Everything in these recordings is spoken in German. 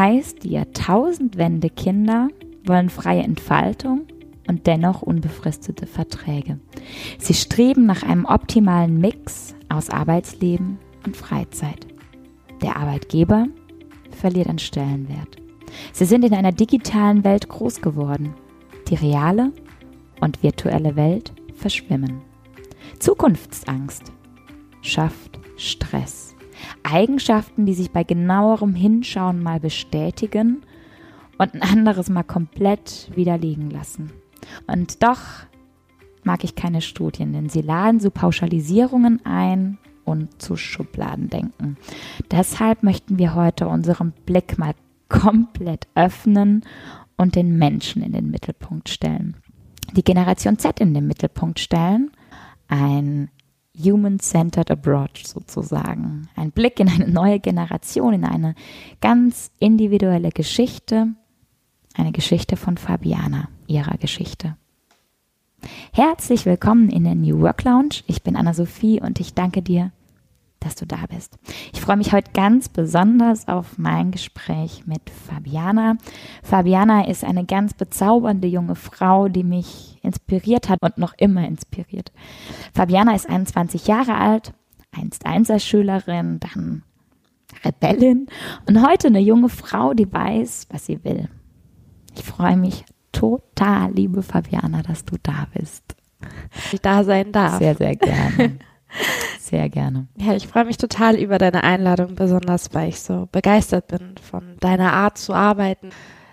heißt, die Jahrtausendwende Kinder wollen freie Entfaltung und dennoch unbefristete Verträge. Sie streben nach einem optimalen Mix aus Arbeitsleben und Freizeit. Der Arbeitgeber verliert an Stellenwert. Sie sind in einer digitalen Welt groß geworden. Die reale und virtuelle Welt verschwimmen. Zukunftsangst schafft Stress. Eigenschaften, die sich bei genauerem Hinschauen mal bestätigen und ein anderes mal komplett widerlegen lassen. Und doch mag ich keine Studien, denn sie laden zu Pauschalisierungen ein und zu Schubladendenken. Deshalb möchten wir heute unseren Blick mal komplett öffnen und den Menschen in den Mittelpunkt stellen. Die Generation Z in den Mittelpunkt stellen. Ein Human-Centered Approach sozusagen. Ein Blick in eine neue Generation, in eine ganz individuelle Geschichte. Eine Geschichte von Fabiana, ihrer Geschichte. Herzlich willkommen in der New Work Lounge. Ich bin Anna-Sophie und ich danke dir dass du da bist. Ich freue mich heute ganz besonders auf mein Gespräch mit Fabiana. Fabiana ist eine ganz bezaubernde junge Frau, die mich inspiriert hat und noch immer inspiriert. Fabiana ist 21 Jahre alt, einst Einserschülerin, dann Rebellin und heute eine junge Frau, die weiß, was sie will. Ich freue mich total, liebe Fabiana, dass du da bist. Ich da sein darf. Sehr, sehr gerne. Sehr gerne. Ja, ich freue mich total über deine Einladung, besonders weil ich so begeistert bin von deiner Art zu arbeiten,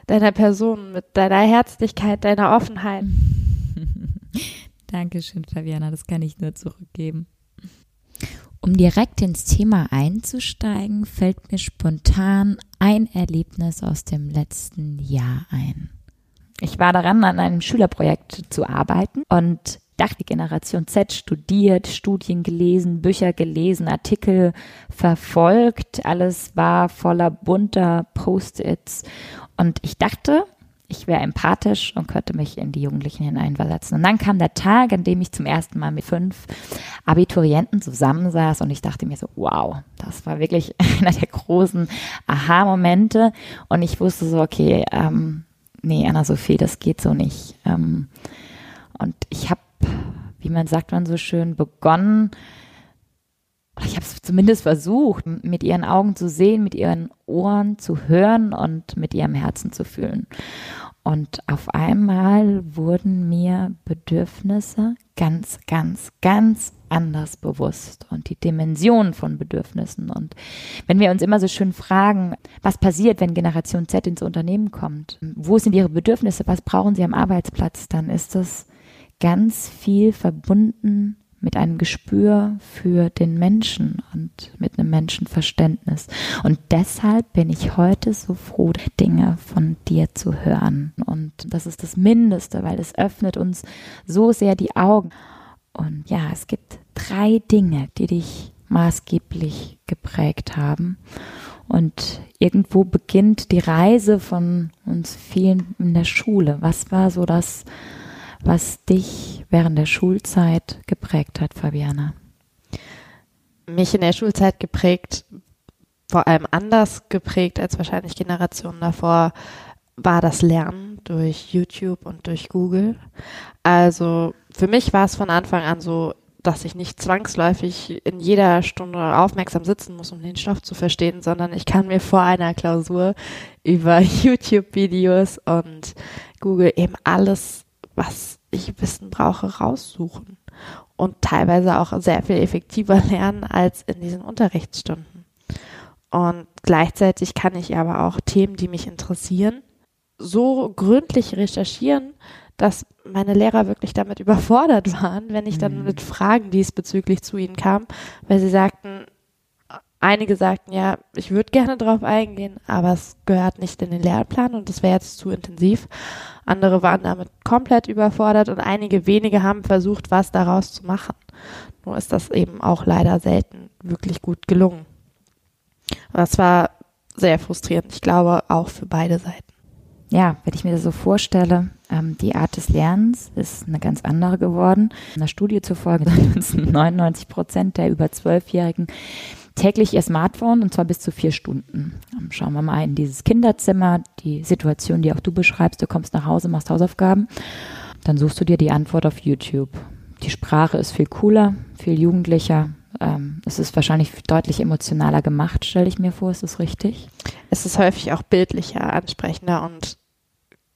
deiner Person, mit deiner Herzlichkeit, deiner Offenheit. Dankeschön, Fabiana, das kann ich nur zurückgeben. Um direkt ins Thema einzusteigen, fällt mir spontan ein Erlebnis aus dem letzten Jahr ein. Ich war daran, an einem Schülerprojekt zu arbeiten und dachte, die Generation Z studiert, Studien gelesen, Bücher gelesen, Artikel verfolgt. Alles war voller bunter Post-its. Und ich dachte, ich wäre empathisch und könnte mich in die Jugendlichen hineinversetzen. Und dann kam der Tag, an dem ich zum ersten Mal mit fünf Abiturienten zusammensaß und ich dachte mir so, wow, das war wirklich einer der großen Aha-Momente. Und ich wusste so, okay, ähm, nee, Anna-Sophie, das geht so nicht. Ähm, und ich habe wie man sagt man so schön, begonnen, ich habe es zumindest versucht, mit ihren Augen zu sehen, mit ihren Ohren zu hören und mit ihrem Herzen zu fühlen. Und auf einmal wurden mir Bedürfnisse ganz, ganz, ganz anders bewusst und die Dimension von Bedürfnissen. Und wenn wir uns immer so schön fragen, was passiert, wenn Generation Z ins Unternehmen kommt? Wo sind ihre Bedürfnisse? Was brauchen sie am Arbeitsplatz? Dann ist das ganz viel verbunden mit einem Gespür für den Menschen und mit einem Menschenverständnis. Und deshalb bin ich heute so froh, Dinge von dir zu hören. Und das ist das Mindeste, weil es öffnet uns so sehr die Augen. Und ja, es gibt drei Dinge, die dich maßgeblich geprägt haben. Und irgendwo beginnt die Reise von uns vielen in der Schule. Was war so das was dich während der Schulzeit geprägt hat, Fabiana? Mich in der Schulzeit geprägt, vor allem anders geprägt als wahrscheinlich Generationen davor, war das Lernen durch YouTube und durch Google. Also für mich war es von Anfang an so, dass ich nicht zwangsläufig in jeder Stunde aufmerksam sitzen muss, um den Stoff zu verstehen, sondern ich kann mir vor einer Klausur über YouTube-Videos und Google eben alles was ich wissen brauche, raussuchen und teilweise auch sehr viel effektiver lernen als in diesen Unterrichtsstunden. Und gleichzeitig kann ich aber auch Themen, die mich interessieren, so gründlich recherchieren, dass meine Lehrer wirklich damit überfordert waren, wenn ich dann mhm. mit Fragen diesbezüglich zu ihnen kam, weil sie sagten, einige sagten ja, ich würde gerne drauf eingehen, aber es gehört nicht in den Lehrplan und das wäre jetzt zu intensiv. Andere waren damit komplett überfordert und einige wenige haben versucht, was daraus zu machen. Nur ist das eben auch leider selten wirklich gut gelungen. Das war sehr frustrierend, ich glaube auch für beide Seiten. Ja, wenn ich mir das so vorstelle, ähm, die Art des Lernens ist eine ganz andere geworden. In der Studie zufolge sind 99 Prozent der über Zwölfjährigen täglich ihr Smartphone und zwar bis zu vier Stunden. Schauen wir mal in dieses Kinderzimmer, die Situation, die auch du beschreibst. Du kommst nach Hause, machst Hausaufgaben, dann suchst du dir die Antwort auf YouTube. Die Sprache ist viel cooler, viel jugendlicher. Ähm, es ist wahrscheinlich deutlich emotionaler gemacht, stelle ich mir vor. Ist das richtig? Es ist häufig auch bildlicher, ansprechender und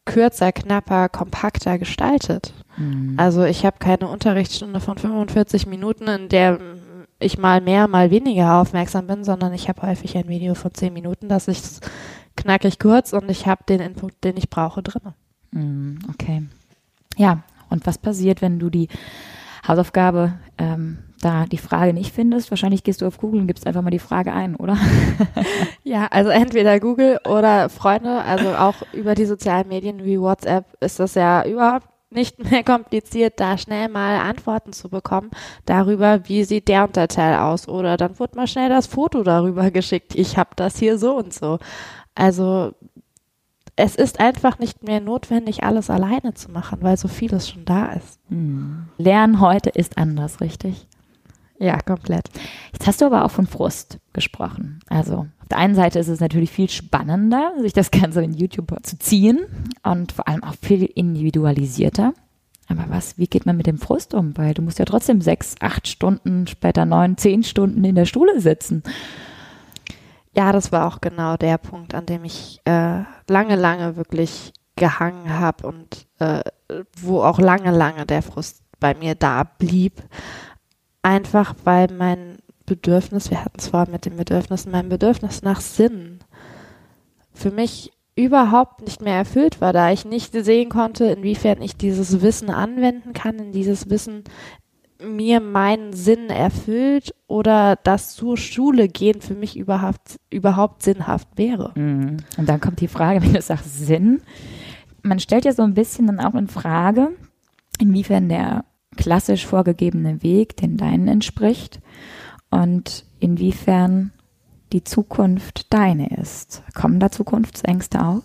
kürzer, knapper, kompakter gestaltet. Mhm. Also ich habe keine Unterrichtsstunde von 45 Minuten, in der ich mal mehr, mal weniger aufmerksam bin, sondern ich habe häufig ein Video von 10 Minuten, das ist knackig kurz und ich habe den Input, den ich brauche, drin. Mhm, okay. Ja, und was passiert, wenn du die Hausaufgabe ähm, da die Frage nicht findest? Wahrscheinlich gehst du auf Google und gibst einfach mal die Frage ein, oder? ja, also entweder Google oder Freunde, also auch über die sozialen Medien wie WhatsApp ist das ja überhaupt nicht mehr kompliziert, da schnell mal Antworten zu bekommen darüber, wie sieht der Unterteil aus. Oder dann wurde mal schnell das Foto darüber geschickt. Ich habe das hier so und so. Also es ist einfach nicht mehr notwendig, alles alleine zu machen, weil so vieles schon da ist. Hm. Lernen heute ist anders, richtig? Ja, komplett. Jetzt hast du aber auch von Frust gesprochen. Also auf der einen Seite ist es natürlich viel spannender, sich das Ganze in YouTube zu ziehen und vor allem auch viel individualisierter. Aber was, wie geht man mit dem Frust um? Weil du musst ja trotzdem sechs, acht Stunden, später neun, zehn Stunden in der Schule sitzen. Ja, das war auch genau der Punkt, an dem ich äh, lange, lange wirklich gehangen habe und äh, wo auch lange, lange der Frust bei mir da blieb. Einfach weil mein Bedürfnis, wir hatten es vorhin mit den Bedürfnissen, mein Bedürfnis nach Sinn für mich überhaupt nicht mehr erfüllt war, da ich nicht sehen konnte, inwiefern ich dieses Wissen anwenden kann, in dieses Wissen mir meinen Sinn erfüllt oder dass zur Schule gehen für mich überhaupt, überhaupt sinnhaft wäre. Mhm. Und dann kommt die Frage, wenn du sagst Sinn, man stellt ja so ein bisschen dann auch in Frage, inwiefern der klassisch vorgegebene Weg den deinen entspricht und inwiefern die Zukunft deine ist. Kommen da Zukunftsängste auf?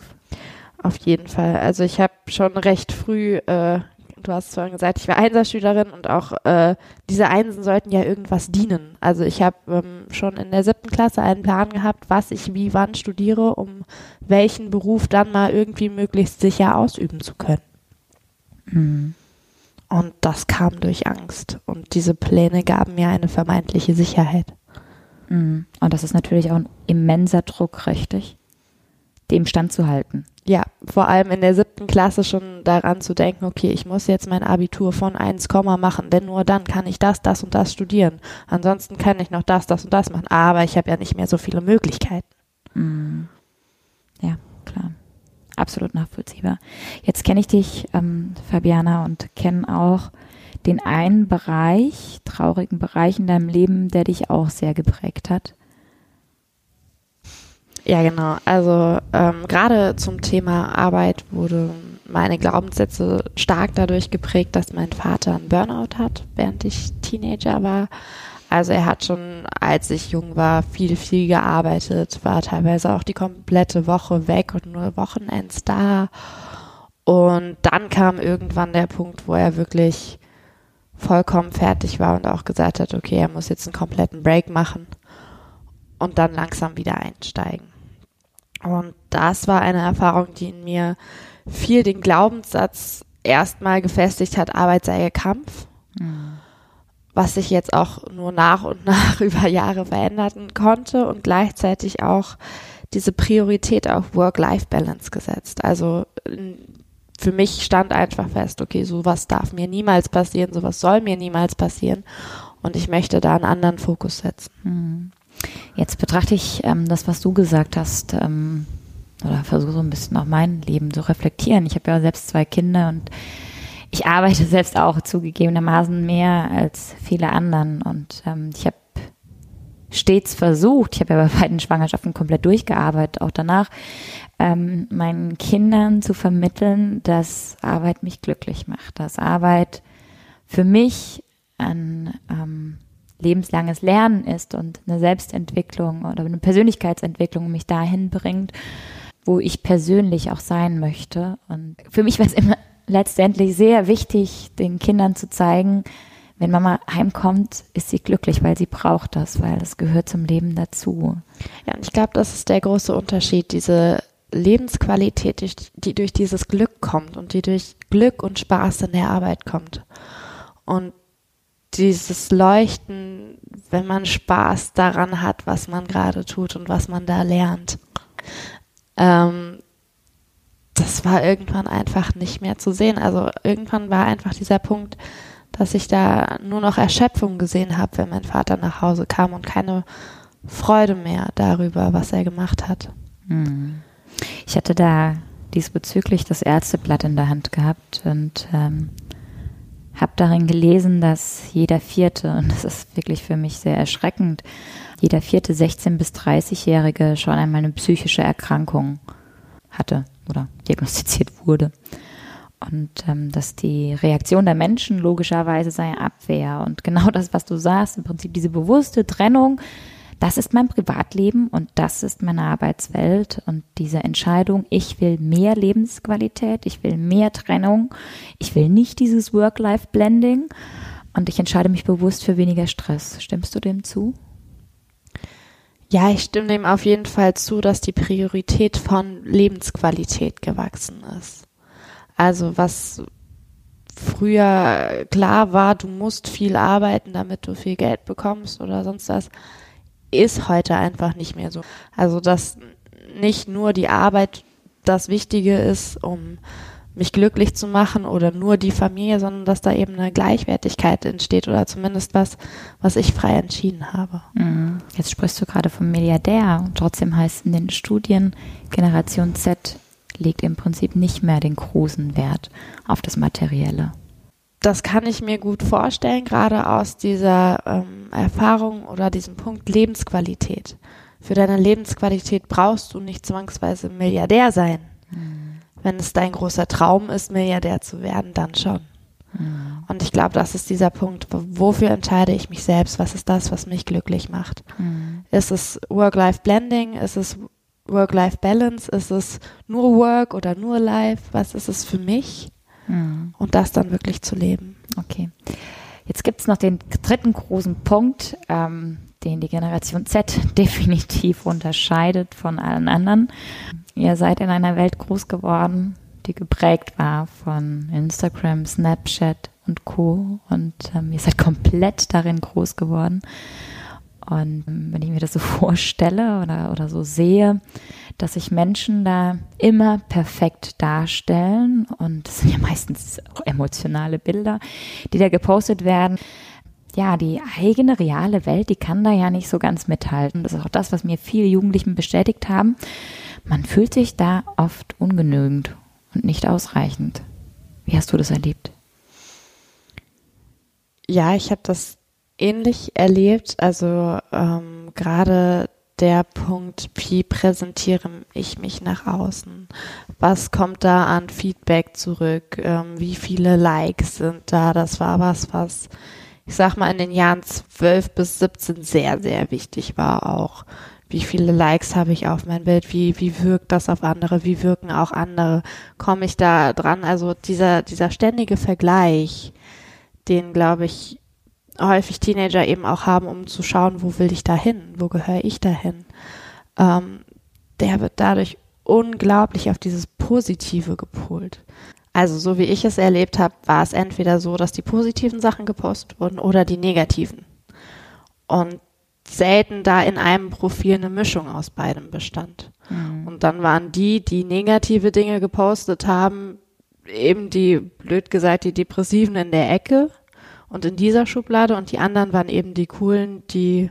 Auf jeden Fall. Also ich habe schon recht früh äh, du hast vorhin gesagt, ich war Einserschülerin und auch äh, diese Einsen sollten ja irgendwas dienen. Also ich habe ähm, schon in der siebten Klasse einen Plan gehabt, was ich wie wann studiere, um welchen Beruf dann mal irgendwie möglichst sicher ausüben zu können. Mhm. Und das kam durch Angst. Und diese Pläne gaben mir eine vermeintliche Sicherheit. Mhm. Und das ist natürlich auch ein immenser Druck, richtig? Dem standzuhalten ja, vor allem in der siebten Klasse schon daran zu denken, okay, ich muss jetzt mein Abitur von 1, machen, denn nur dann kann ich das, das und das studieren. Ansonsten kann ich noch das, das und das machen. Aber ich habe ja nicht mehr so viele Möglichkeiten. Mhm. Ja, klar. Absolut nachvollziehbar. Jetzt kenne ich dich, ähm, Fabiana, und kenne auch den einen Bereich, traurigen Bereich in deinem Leben, der dich auch sehr geprägt hat. Ja, genau. Also ähm, gerade zum Thema Arbeit wurde meine Glaubenssätze stark dadurch geprägt, dass mein Vater einen Burnout hat, während ich Teenager war. Also er hat schon, als ich jung war, viel, viel gearbeitet, war teilweise auch die komplette Woche weg und nur Wochenends da. Und dann kam irgendwann der Punkt, wo er wirklich vollkommen fertig war und auch gesagt hat, okay, er muss jetzt einen kompletten Break machen und dann langsam wieder einsteigen. Und das war eine Erfahrung, die in mir viel den Glaubenssatz erstmal gefestigt hat, Arbeit sei Kampf. Mhm. Was sich jetzt auch nur nach und nach über Jahre verändern konnte und gleichzeitig auch diese Priorität auf Work-Life-Balance gesetzt. Also für mich stand einfach fest, okay, sowas darf mir niemals passieren, sowas soll mir niemals passieren und ich möchte da einen anderen Fokus setzen. Mhm. Jetzt betrachte ich ähm, das, was du gesagt hast, ähm, oder versuche so ein bisschen auch mein Leben zu reflektieren. Ich habe ja selbst zwei Kinder und ich arbeite selbst auch zugegebenermaßen mehr als viele anderen. Und ähm, ich habe stets versucht, ich habe ja bei beiden Schwangerschaften komplett durchgearbeitet, auch danach, ähm, meinen Kindern zu vermitteln, dass Arbeit mich glücklich macht, dass Arbeit für mich ein ähm, lebenslanges Lernen ist und eine Selbstentwicklung oder eine Persönlichkeitsentwicklung mich dahin bringt, wo ich persönlich auch sein möchte. Und für mich war es immer letztendlich sehr wichtig, den Kindern zu zeigen, wenn Mama heimkommt, ist sie glücklich, weil sie braucht das, weil das gehört zum Leben dazu. Ja, und ich glaube, das ist der große Unterschied, diese Lebensqualität, die, die durch dieses Glück kommt und die durch Glück und Spaß in der Arbeit kommt. Und dieses Leuchten, wenn man Spaß daran hat, was man gerade tut und was man da lernt. Ähm, das war irgendwann einfach nicht mehr zu sehen. Also irgendwann war einfach dieser Punkt, dass ich da nur noch Erschöpfung gesehen habe, wenn mein Vater nach Hause kam und keine Freude mehr darüber, was er gemacht hat. Hm. Ich hatte da diesbezüglich das Ärzteblatt in der Hand gehabt und ähm, habe darin gelesen, dass jeder vierte, und das ist wirklich für mich sehr erschreckend, jeder vierte 16- bis 30-Jährige schon einmal eine psychische Erkrankung hatte oder diagnostiziert wurde. Und ähm, dass die Reaktion der Menschen logischerweise sei Abwehr. Und genau das, was du sagst, im Prinzip diese bewusste Trennung das ist mein Privatleben und das ist meine Arbeitswelt und diese Entscheidung, ich will mehr Lebensqualität, ich will mehr Trennung, ich will nicht dieses Work-Life-Blending und ich entscheide mich bewusst für weniger Stress. Stimmst du dem zu? Ja, ich stimme dem auf jeden Fall zu, dass die Priorität von Lebensqualität gewachsen ist. Also was früher klar war, du musst viel arbeiten, damit du viel Geld bekommst oder sonst was, ist heute einfach nicht mehr so. Also, dass nicht nur die Arbeit das Wichtige ist, um mich glücklich zu machen oder nur die Familie, sondern dass da eben eine Gleichwertigkeit entsteht oder zumindest was, was ich frei entschieden habe. Mhm. Jetzt sprichst du gerade vom Milliardär und trotzdem heißt in den Studien, Generation Z legt im Prinzip nicht mehr den großen Wert auf das Materielle das kann ich mir gut vorstellen, gerade aus dieser ähm, Erfahrung oder diesem Punkt Lebensqualität. Für deine Lebensqualität brauchst du nicht zwangsweise Milliardär sein. Mhm. Wenn es dein großer Traum ist, Milliardär zu werden, dann schon. Mhm. Und ich glaube, das ist dieser Punkt, wofür entscheide ich mich selbst? Was ist das, was mich glücklich macht? Mhm. Ist es Work-Life-Blending? Ist es Work-Life-Balance? Ist es nur Work oder nur Life? Was ist es für mich? Mhm. Und das dann wirklich zu leben. Okay. Jetzt gibt es noch den dritten großen Punkt, ähm, den die Generation Z definitiv unterscheidet von allen anderen. Ihr seid in einer Welt groß geworden, die geprägt war von Instagram, Snapchat und Co. Und ähm, ihr seid komplett darin groß geworden. Und ähm, wenn ich mir das so vorstelle oder, oder so sehe, dass sich Menschen da immer perfekt darstellen und das sind ja meistens auch emotionale Bilder, die da gepostet werden. Ja, die eigene reale Welt, die kann da ja nicht so ganz mithalten. Das ist auch das, was mir viele Jugendlichen bestätigt haben. Man fühlt sich da oft ungenügend und nicht ausreichend. Wie hast du das erlebt? Ja, ich habe das ähnlich erlebt. Also ähm, gerade der Punkt, wie präsentiere ich mich nach außen? Was kommt da an Feedback zurück? Ähm, wie viele Likes sind da? Das war was, was ich sag mal in den Jahren 12 bis 17 sehr, sehr wichtig war auch. Wie viele Likes habe ich auf mein Bild? Wie, wie wirkt das auf andere? Wie wirken auch andere? Komme ich da dran? Also dieser, dieser ständige Vergleich, den glaube ich häufig Teenager eben auch haben, um zu schauen, wo will ich da hin, wo gehöre ich dahin, ähm, der wird dadurch unglaublich auf dieses Positive gepolt. Also so wie ich es erlebt habe, war es entweder so, dass die positiven Sachen gepostet wurden oder die negativen. Und selten da in einem Profil eine Mischung aus beidem bestand. Mhm. Und dann waren die, die negative Dinge gepostet haben, eben die, blöd gesagt, die Depressiven in der Ecke und in dieser Schublade und die anderen waren eben die coolen, die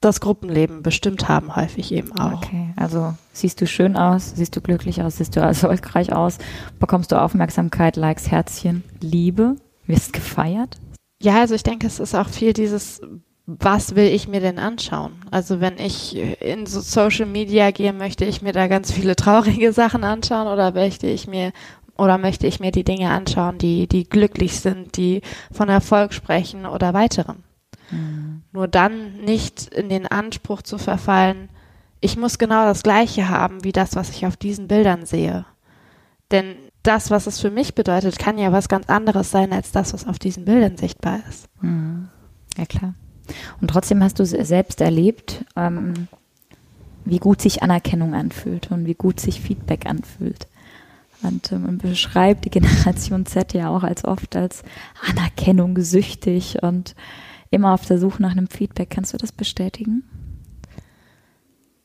das Gruppenleben bestimmt haben, häufig eben auch. Okay, also siehst du schön aus, siehst du glücklich aus, siehst du erfolgreich aus, bekommst du Aufmerksamkeit, Likes, Herzchen, Liebe, wirst gefeiert? Ja, also ich denke, es ist auch viel dieses, was will ich mir denn anschauen? Also wenn ich in so Social Media gehe, möchte ich mir da ganz viele traurige Sachen anschauen oder möchte ich mir oder möchte ich mir die Dinge anschauen, die, die glücklich sind, die von Erfolg sprechen oder weiterem? Mhm. Nur dann nicht in den Anspruch zu verfallen, ich muss genau das Gleiche haben wie das, was ich auf diesen Bildern sehe. Denn das, was es für mich bedeutet, kann ja was ganz anderes sein als das, was auf diesen Bildern sichtbar ist. Mhm. Ja, klar. Und trotzdem hast du selbst erlebt, ähm, wie gut sich Anerkennung anfühlt und wie gut sich Feedback anfühlt. Und äh, man beschreibt die Generation Z ja auch als oft als Anerkennung süchtig und immer auf der Suche nach einem Feedback. Kannst du das bestätigen?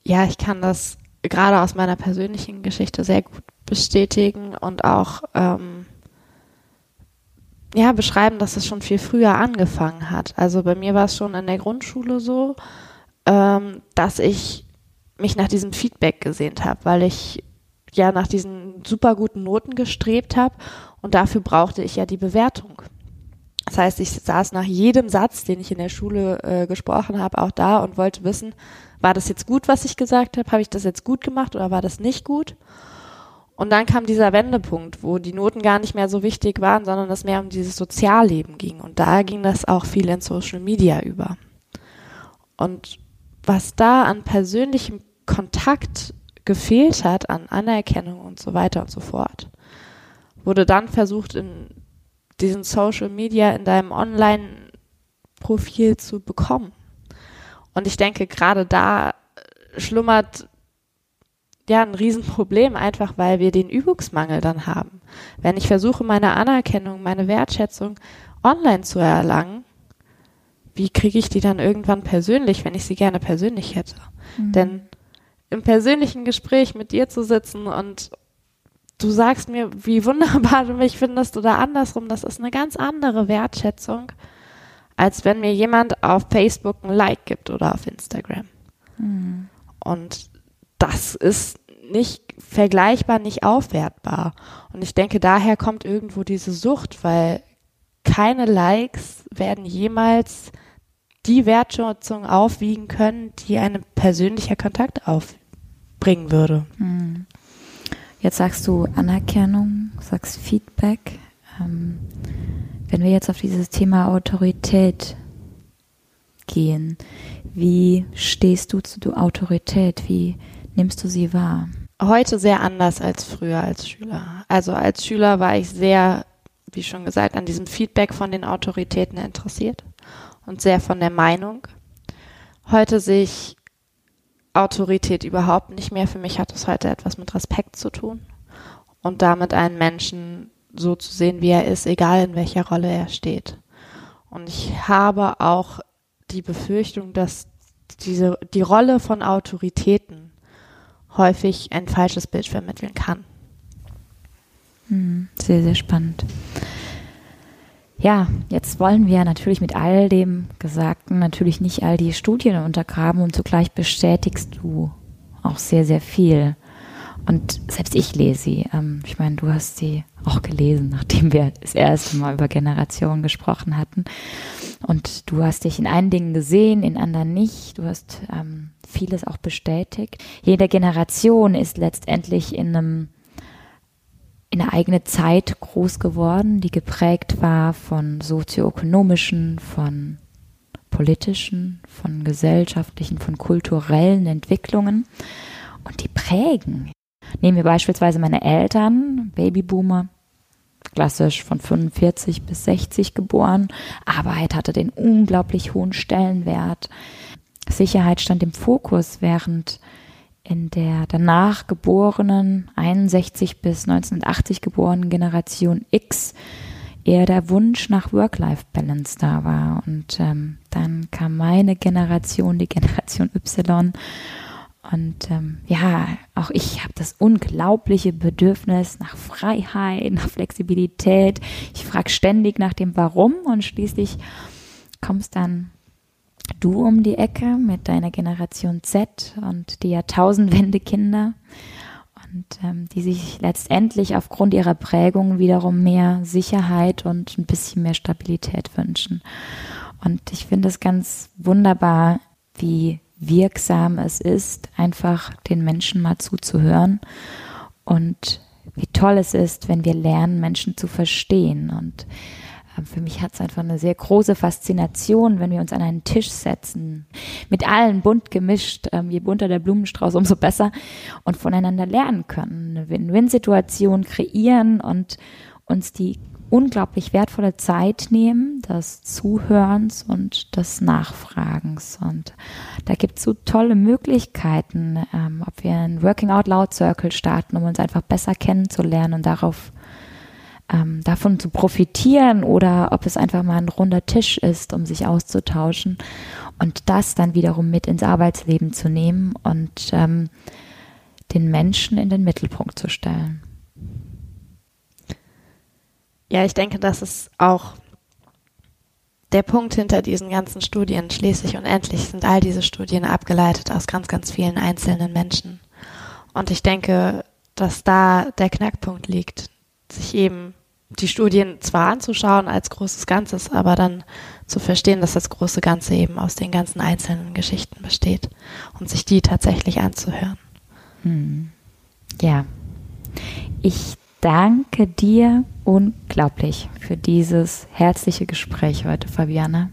Ja, ich kann das gerade aus meiner persönlichen Geschichte sehr gut bestätigen und auch ähm, ja, beschreiben, dass es schon viel früher angefangen hat. Also bei mir war es schon in der Grundschule so, ähm, dass ich mich nach diesem Feedback gesehnt habe, weil ich ja nach diesen super guten Noten gestrebt habe und dafür brauchte ich ja die Bewertung. Das heißt, ich saß nach jedem Satz, den ich in der Schule äh, gesprochen habe, auch da und wollte wissen, war das jetzt gut, was ich gesagt habe? Habe ich das jetzt gut gemacht oder war das nicht gut? Und dann kam dieser Wendepunkt, wo die Noten gar nicht mehr so wichtig waren, sondern es mehr um dieses Sozialleben ging. Und da ging das auch viel in Social Media über. Und was da an persönlichem Kontakt gefehlt hat, an Anerkennung und so weiter und so fort, wurde dann versucht, in diesen Social Media, in deinem Online-Profil zu bekommen. Und ich denke, gerade da schlummert ja ein Riesenproblem, einfach weil wir den Übungsmangel dann haben. Wenn ich versuche, meine Anerkennung, meine Wertschätzung online zu erlangen, wie kriege ich die dann irgendwann persönlich, wenn ich sie gerne persönlich hätte? Mhm. Denn im persönlichen Gespräch mit dir zu sitzen und du sagst mir, wie wunderbar du mich findest oder andersrum, das ist eine ganz andere Wertschätzung, als wenn mir jemand auf Facebook ein Like gibt oder auf Instagram. Mhm. Und das ist nicht vergleichbar, nicht aufwertbar. Und ich denke, daher kommt irgendwo diese Sucht, weil keine Likes werden jemals die Wertschätzung aufwiegen können, die ein persönlicher Kontakt aufbringen würde. Hm. Jetzt sagst du Anerkennung, sagst Feedback. Ähm, wenn wir jetzt auf dieses Thema Autorität gehen, wie stehst du zu Autorität? Wie nimmst du sie wahr? Heute sehr anders als früher als Schüler. Also als Schüler war ich sehr, wie schon gesagt, an diesem Feedback von den Autoritäten interessiert und sehr von der Meinung. Heute sehe ich Autorität überhaupt nicht mehr. Für mich hat es heute etwas mit Respekt zu tun und damit einen Menschen so zu sehen, wie er ist, egal in welcher Rolle er steht. Und ich habe auch die Befürchtung, dass diese, die Rolle von Autoritäten häufig ein falsches Bild vermitteln kann. Hm, sehr, sehr spannend. Ja, jetzt wollen wir natürlich mit all dem Gesagten natürlich nicht all die Studien untergraben und zugleich bestätigst du auch sehr, sehr viel. Und selbst ich lese sie. Ähm, ich meine, du hast sie auch gelesen, nachdem wir das erste Mal über Generationen gesprochen hatten. Und du hast dich in einigen Dingen gesehen, in anderen nicht. Du hast ähm, vieles auch bestätigt. Jede Generation ist letztendlich in einem in eine eigene Zeit groß geworden, die geprägt war von sozioökonomischen, von politischen, von gesellschaftlichen, von kulturellen Entwicklungen. Und die prägen. Nehmen wir beispielsweise meine Eltern, Babyboomer, klassisch von 45 bis 60 geboren. Arbeit hatte den unglaublich hohen Stellenwert. Sicherheit stand im Fokus, während in der danach geborenen 61 bis 1980 geborenen Generation X eher der Wunsch nach Work-Life-Balance da war. Und ähm, dann kam meine Generation, die Generation Y, und ähm, ja, auch ich habe das unglaubliche Bedürfnis nach Freiheit, nach Flexibilität. Ich frage ständig nach dem Warum und schließlich kommst dann du um die Ecke mit deiner Generation Z und die Jahrtausendwende-Kinder und ähm, die sich letztendlich aufgrund ihrer Prägung wiederum mehr Sicherheit und ein bisschen mehr Stabilität wünschen. Und ich finde es ganz wunderbar, wie wirksam es ist, einfach den Menschen mal zuzuhören und wie toll es ist, wenn wir lernen, Menschen zu verstehen. Und für mich hat es einfach eine sehr große Faszination, wenn wir uns an einen Tisch setzen, mit allen bunt gemischt, ähm, je bunter der Blumenstrauß, umso besser und voneinander lernen können, eine Win-Win-Situation kreieren und uns die unglaublich wertvolle Zeit nehmen, des Zuhörens und des Nachfragens. Und da gibt es so tolle Möglichkeiten, ähm, ob wir einen Working Out Loud Circle starten, um uns einfach besser kennenzulernen und darauf ähm, davon zu profitieren oder ob es einfach mal ein runder Tisch ist, um sich auszutauschen und das dann wiederum mit ins Arbeitsleben zu nehmen und ähm, den Menschen in den Mittelpunkt zu stellen. Ja, ich denke, das ist auch der Punkt hinter diesen ganzen Studien. Schließlich und endlich sind all diese Studien abgeleitet aus ganz, ganz vielen einzelnen Menschen. Und ich denke, dass da der Knackpunkt liegt, sich eben die Studien zwar anzuschauen als großes Ganzes, aber dann zu verstehen, dass das große Ganze eben aus den ganzen einzelnen Geschichten besteht und sich die tatsächlich anzuhören. Hm. Ja. Ich danke dir unglaublich für dieses herzliche Gespräch heute, Fabiana.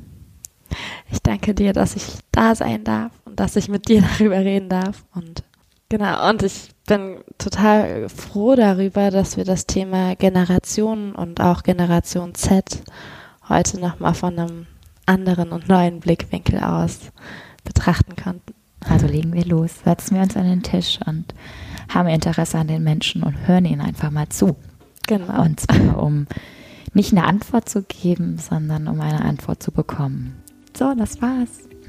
Ich danke dir, dass ich da sein darf und dass ich mit dir darüber reden darf. Und genau, und ich bin total froh darüber, dass wir das Thema Generationen und auch Generation Z heute nochmal von einem anderen und neuen Blickwinkel aus betrachten konnten. Also legen wir los, setzen wir uns an den Tisch und haben Interesse an den Menschen und hören ihnen einfach mal zu. Genau. Und zwar, um nicht eine Antwort zu geben, sondern um eine Antwort zu bekommen. So, das war's.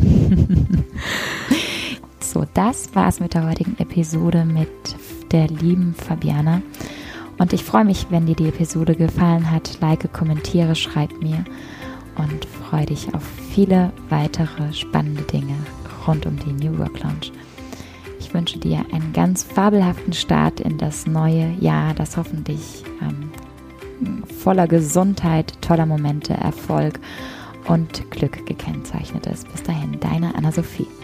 so, das war's mit der heutigen Episode mit der lieben Fabiana. Und ich freue mich, wenn dir die Episode gefallen hat. Like, kommentiere, schreib mir und freue dich auf viele weitere spannende Dinge rund um die New Work Lounge. Ich wünsche dir einen ganz fabelhaften Start in das neue Jahr, das hoffentlich ähm, voller Gesundheit, toller Momente, Erfolg und Glück gekennzeichnet ist. Bis dahin, deine Anna-Sophie.